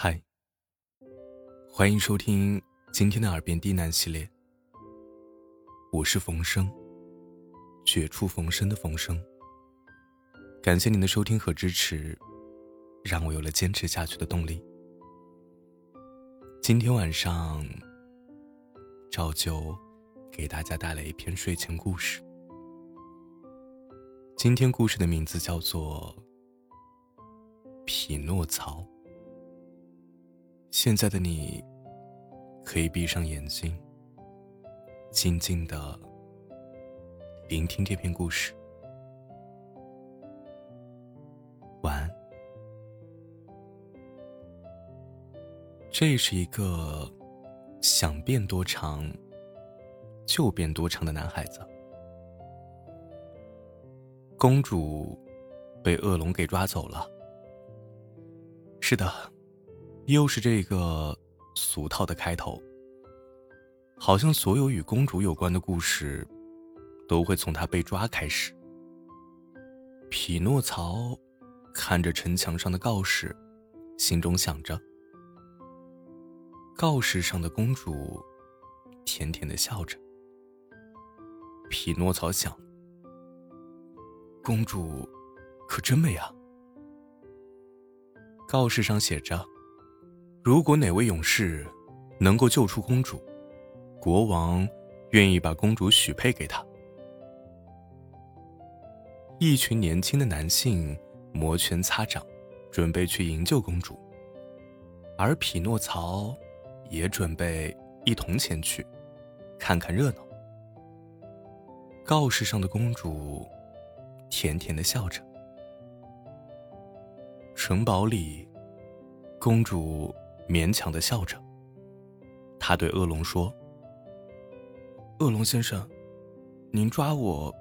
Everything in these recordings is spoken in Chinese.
嗨，欢迎收听今天的耳边低喃系列。我是冯生，绝处逢生的冯生。感谢您的收听和支持，让我有了坚持下去的动力。今天晚上，照旧给大家带来一篇睡前故事。今天故事的名字叫做《匹诺曹》。现在的你，可以闭上眼睛，静静的聆听这篇故事。晚安。这是一个想变多长就变多长的男孩子。公主被恶龙给抓走了。是的。又是这个俗套的开头。好像所有与公主有关的故事，都会从她被抓开始。匹诺曹看着城墙上的告示，心中想着：告示上的公主甜甜的笑着。匹诺曹想：公主可真美啊！告示上写着。如果哪位勇士能够救出公主，国王愿意把公主许配给他。一群年轻的男性摩拳擦掌，准备去营救公主，而匹诺曹也准备一同前去，看看热闹。告示上的公主甜甜的笑着。城堡里，公主。勉强的笑着，他对恶龙说：“恶龙先生，您抓我，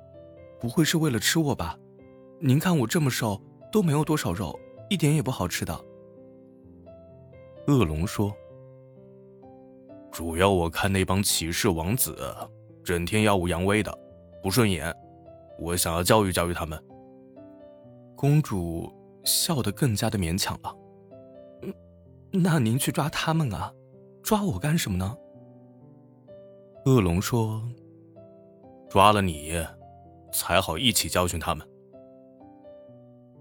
不会是为了吃我吧？您看我这么瘦，都没有多少肉，一点也不好吃的。”恶龙说：“主要我看那帮骑士王子，整天耀武扬威的，不顺眼，我想要教育教育他们。”公主笑得更加的勉强了。那您去抓他们啊，抓我干什么呢？恶龙说：“抓了你，才好一起教训他们。”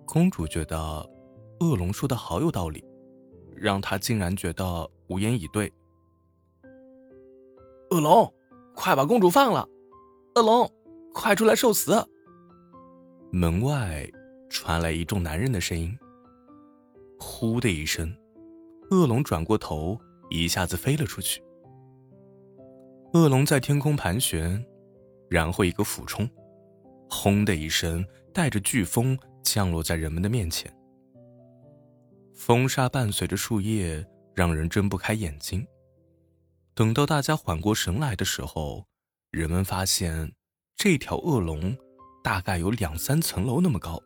公主觉得恶龙说的好有道理，让她竟然觉得无言以对。恶龙，快把公主放了！恶龙，快出来受死！门外传来一众男人的声音。呼的一声。恶龙转过头，一下子飞了出去。恶龙在天空盘旋，然后一个俯冲，轰的一声，带着飓风降落在人们的面前。风沙伴随着树叶，让人睁不开眼睛。等到大家缓过神来的时候，人们发现这条恶龙大概有两三层楼那么高。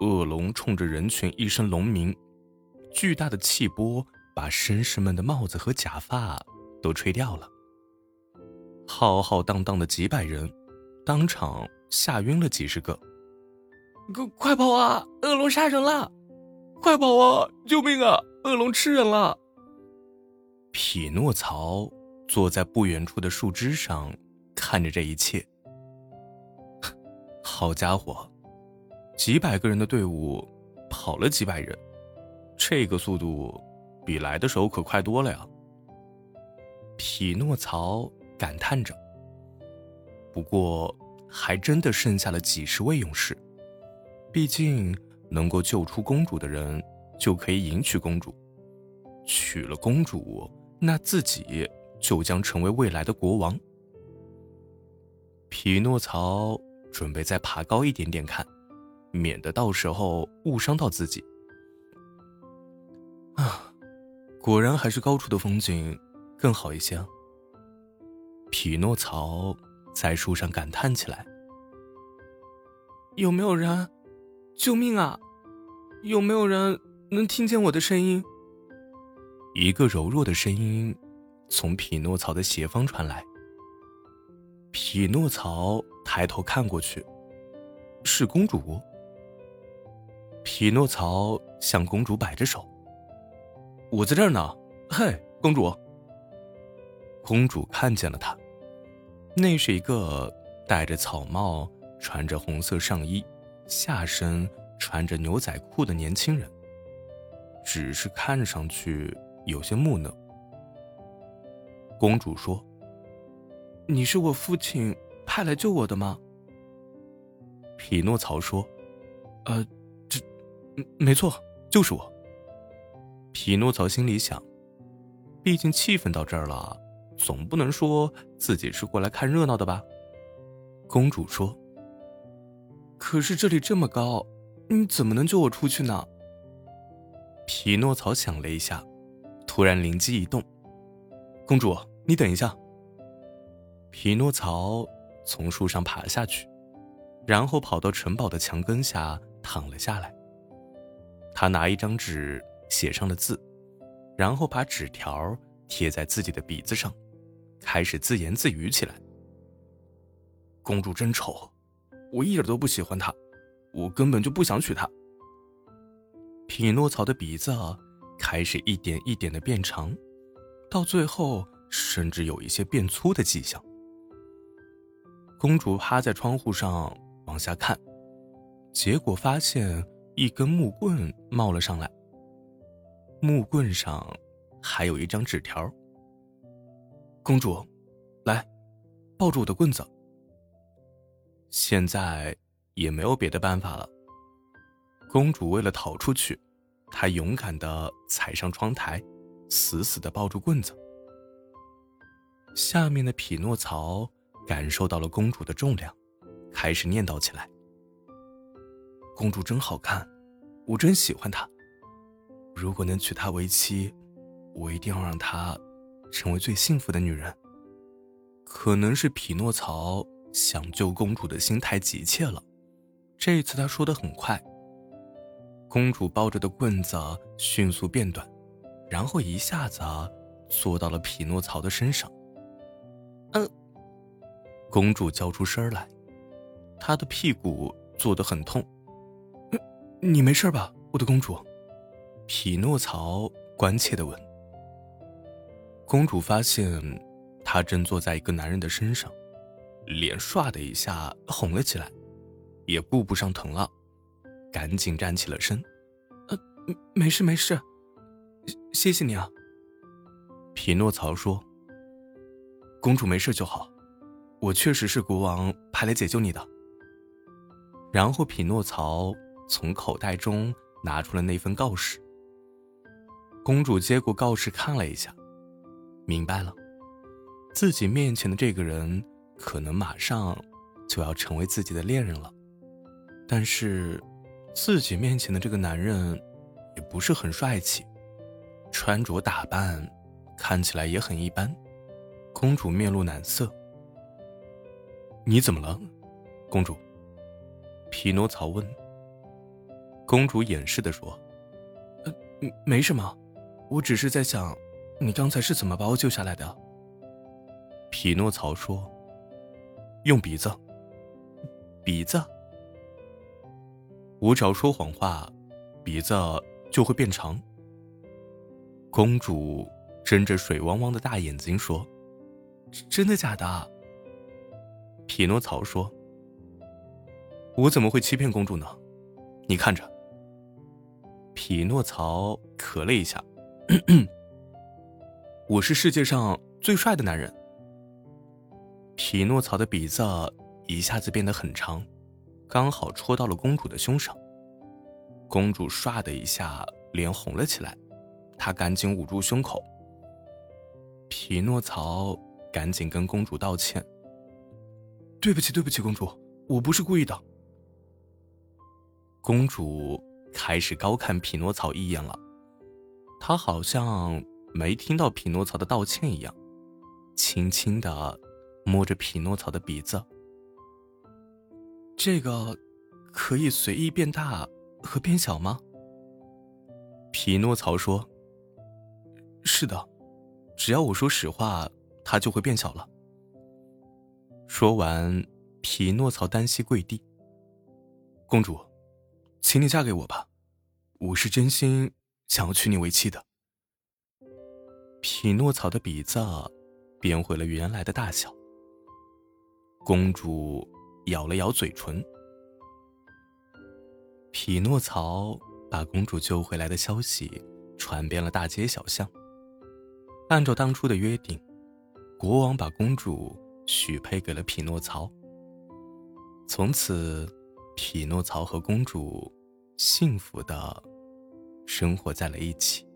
恶龙冲着人群一声龙鸣。巨大的气波把绅士们的帽子和假发都吹掉了。浩浩荡荡的几百人，当场吓晕了几十个。快快跑啊！恶龙杀人了！快跑啊！救命啊！恶龙吃人了！匹诺曹坐在不远处的树枝上，看着这一切。好家伙，几百个人的队伍跑了几百人。这个速度，比来的时候可快多了呀。匹诺曹感叹着。不过，还真的剩下了几十位勇士。毕竟，能够救出公主的人，就可以迎娶公主。娶了公主，那自己就将成为未来的国王。匹诺曹准备再爬高一点点看，免得到时候误伤到自己。啊，果然还是高处的风景更好一些。匹诺曹在树上感叹起来：“有没有人？救命啊！有没有人能听见我的声音？”一个柔弱的声音从匹诺曹的斜方传来。匹诺曹抬头看过去，是公主。匹诺曹向公主摆着手。我在这儿呢。嘿，公主。公主看见了他，那是一个戴着草帽、穿着红色上衣、下身穿着牛仔裤的年轻人，只是看上去有些木讷。公主说：“你是我父亲派来救我的吗？”匹诺曹说：“呃，这，没错，就是我。”匹诺曹心里想：“毕竟气氛到这儿了，总不能说自己是过来看热闹的吧？”公主说：“可是这里这么高，你怎么能救我出去呢？”匹诺曹想了一下，突然灵机一动：“公主，你等一下。”匹诺曹从树上爬下去。然后跑到城堡的墙根下躺了下来。他拿一张纸写上了字，然后把纸条贴在自己的鼻子上，开始自言自语起来：“公主真丑，我一点都不喜欢她，我根本就不想娶她。”匹诺曹的鼻子开始一点一点的变长，到最后甚至有一些变粗的迹象。公主趴在窗户上。往下看，结果发现一根木棍冒了上来。木棍上还有一张纸条。公主，来，抱住我的棍子。现在也没有别的办法了。公主为了逃出去，她勇敢的踩上窗台，死死的抱住棍子。下面的匹诺曹感受到了公主的重量。开始念叨起来：“公主真好看，我真喜欢她。如果能娶她为妻，我一定要让她成为最幸福的女人。”可能是匹诺曹想救公主的心太急切了，这一次他说的很快。公主抱着的棍子迅速变短，然后一下子坐到了匹诺曹的身上。嗯，公主叫出声来。她的屁股坐得很痛，你没事吧，我的公主？匹诺曹关切的问。公主发现他正坐在一个男人的身上，脸唰的一下红了起来，也顾不上疼了，赶紧站起了身。呃，没事没事，谢谢你啊。匹诺曹说：“公主没事就好，我确实是国王派来解救你的。”然后，匹诺曹从口袋中拿出了那份告示。公主接过告示看了一下，明白了，自己面前的这个人可能马上就要成为自己的恋人了。但是，自己面前的这个男人也不是很帅气，穿着打扮看起来也很一般。公主面露难色：“你怎么了，公主？”匹诺曹问。公主掩饰的说：“呃，没什么，我只是在想，你刚才是怎么把我救下来的。”匹诺曹说：“用鼻子，鼻子。我只要说谎话，鼻子就会变长。”公主睁着水汪汪的大眼睛说：“真的假的？”匹诺曹说。我怎么会欺骗公主呢？你看着。匹诺曹咳了一下，我是世界上最帅的男人。匹诺曹的鼻子一下子变得很长，刚好戳到了公主的胸上。公主唰的一下脸红了起来，她赶紧捂住胸口。匹诺曹赶紧跟公主道歉：“对不起，对不起，公主，我不是故意的。”公主开始高看匹诺曹一眼了，她好像没听到匹诺曹的道歉一样，轻轻的摸着匹诺曹的鼻子。这个可以随意变大和变小吗？匹诺曹说：“是的，只要我说实话，它就会变小了。”说完，匹诺曹单膝跪地，公主。请你嫁给我吧，我是真心想要娶你为妻的。匹诺曹的鼻子变回了原来的大小。公主咬了咬嘴唇。匹诺曹把公主救回来的消息传遍了大街小巷。按照当初的约定，国王把公主许配给了匹诺曹。从此，匹诺曹和公主幸福的生活在了一起。